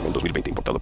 2020. Importado por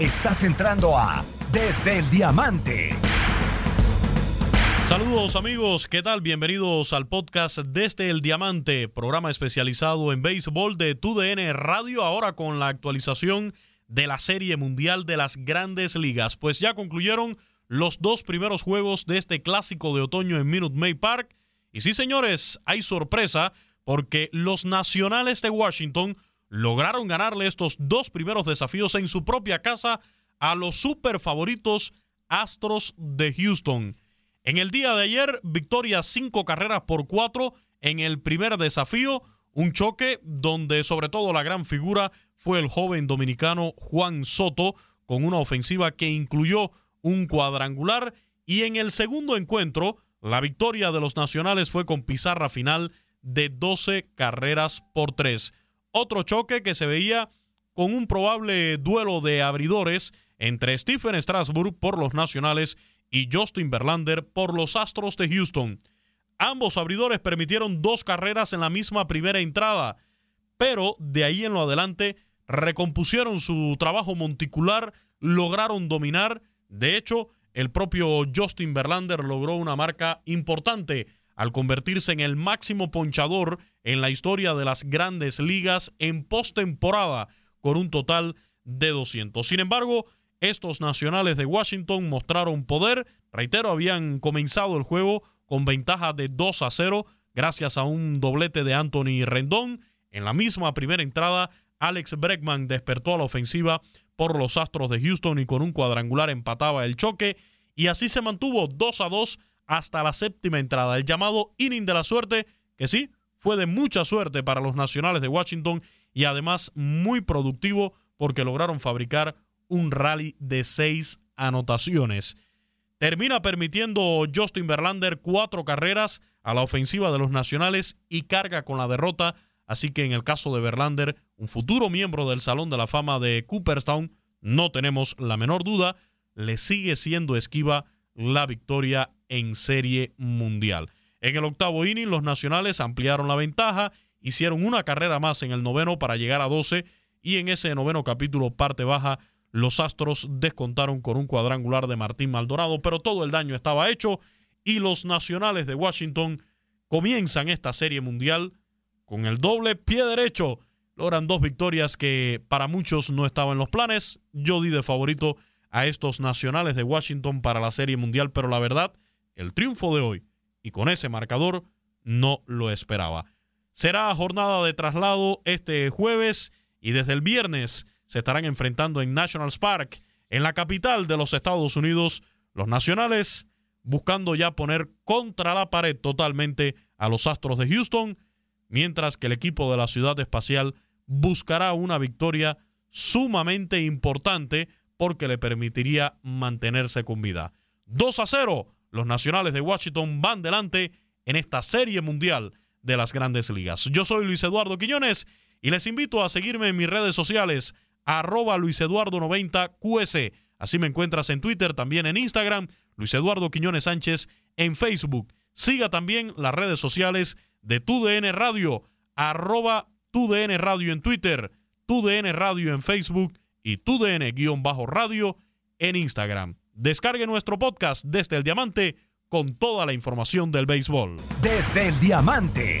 Estás entrando a Desde el Diamante. Saludos amigos, ¿qué tal? Bienvenidos al podcast Desde el Diamante, programa especializado en béisbol de TUDN Radio, ahora con la actualización de la Serie Mundial de las Grandes Ligas. Pues ya concluyeron los dos primeros juegos de este clásico de otoño en Minute Maid Park. Y sí, señores, hay sorpresa porque los nacionales de Washington lograron ganarle estos dos primeros desafíos en su propia casa a los super favoritos Astros de Houston. En el día de ayer, victoria cinco carreras por cuatro en el primer desafío, un choque donde sobre todo la gran figura fue el joven dominicano Juan Soto, con una ofensiva que incluyó un cuadrangular, y en el segundo encuentro, la victoria de los nacionales fue con pizarra final de 12 carreras por tres. Otro choque que se veía con un probable duelo de abridores entre Stephen Strasburg por los Nacionales y Justin Verlander por los Astros de Houston. Ambos abridores permitieron dos carreras en la misma primera entrada, pero de ahí en lo adelante recompusieron su trabajo monticular, lograron dominar. De hecho, el propio Justin Verlander logró una marca importante al convertirse en el máximo ponchador en la historia de las grandes ligas en postemporada con un total de 200. Sin embargo, estos nacionales de Washington mostraron poder. Reitero, habían comenzado el juego con ventaja de 2 a 0 gracias a un doblete de Anthony Rendón. En la misma primera entrada, Alex Bregman despertó a la ofensiva por los Astros de Houston y con un cuadrangular empataba el choque. Y así se mantuvo 2 a 2 hasta la séptima entrada. El llamado inning de la suerte, que sí, fue de mucha suerte para los nacionales de Washington y además muy productivo porque lograron fabricar un rally de seis anotaciones. Termina permitiendo Justin Verlander cuatro carreras a la ofensiva de los nacionales y carga con la derrota. Así que en el caso de Verlander, un futuro miembro del Salón de la Fama de Cooperstown, no tenemos la menor duda, le sigue siendo esquiva la victoria en Serie Mundial. En el octavo inning, los nacionales ampliaron la ventaja, hicieron una carrera más en el noveno para llegar a 12 y en ese noveno capítulo, parte baja, los Astros descontaron con un cuadrangular de Martín Maldonado, pero todo el daño estaba hecho y los nacionales de Washington comienzan esta serie mundial con el doble pie derecho. Logran dos victorias que para muchos no estaban en los planes. Yo di de favorito a estos nacionales de Washington para la Serie Mundial, pero la verdad, el triunfo de hoy y con ese marcador no lo esperaba. Será jornada de traslado este jueves y desde el viernes se estarán enfrentando en Nationals Park, en la capital de los Estados Unidos. Los nacionales buscando ya poner contra la pared totalmente a los Astros de Houston, mientras que el equipo de la Ciudad Espacial buscará una victoria sumamente importante porque le permitiría mantenerse con vida. 2 a 0, los Nacionales de Washington van delante en esta serie mundial de las grandes ligas. Yo soy Luis Eduardo Quiñones y les invito a seguirme en mis redes sociales, arroba Luis Eduardo 90 QS. Así me encuentras en Twitter, también en Instagram, Luis Eduardo Quiñones Sánchez en Facebook. Siga también las redes sociales de TUDN Radio, arroba TUDN Radio en Twitter, TUDN Radio en Facebook y TUDN-radio en Instagram. Descargue nuestro podcast desde el Diamante con toda la información del béisbol. Desde el Diamante.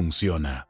funciona.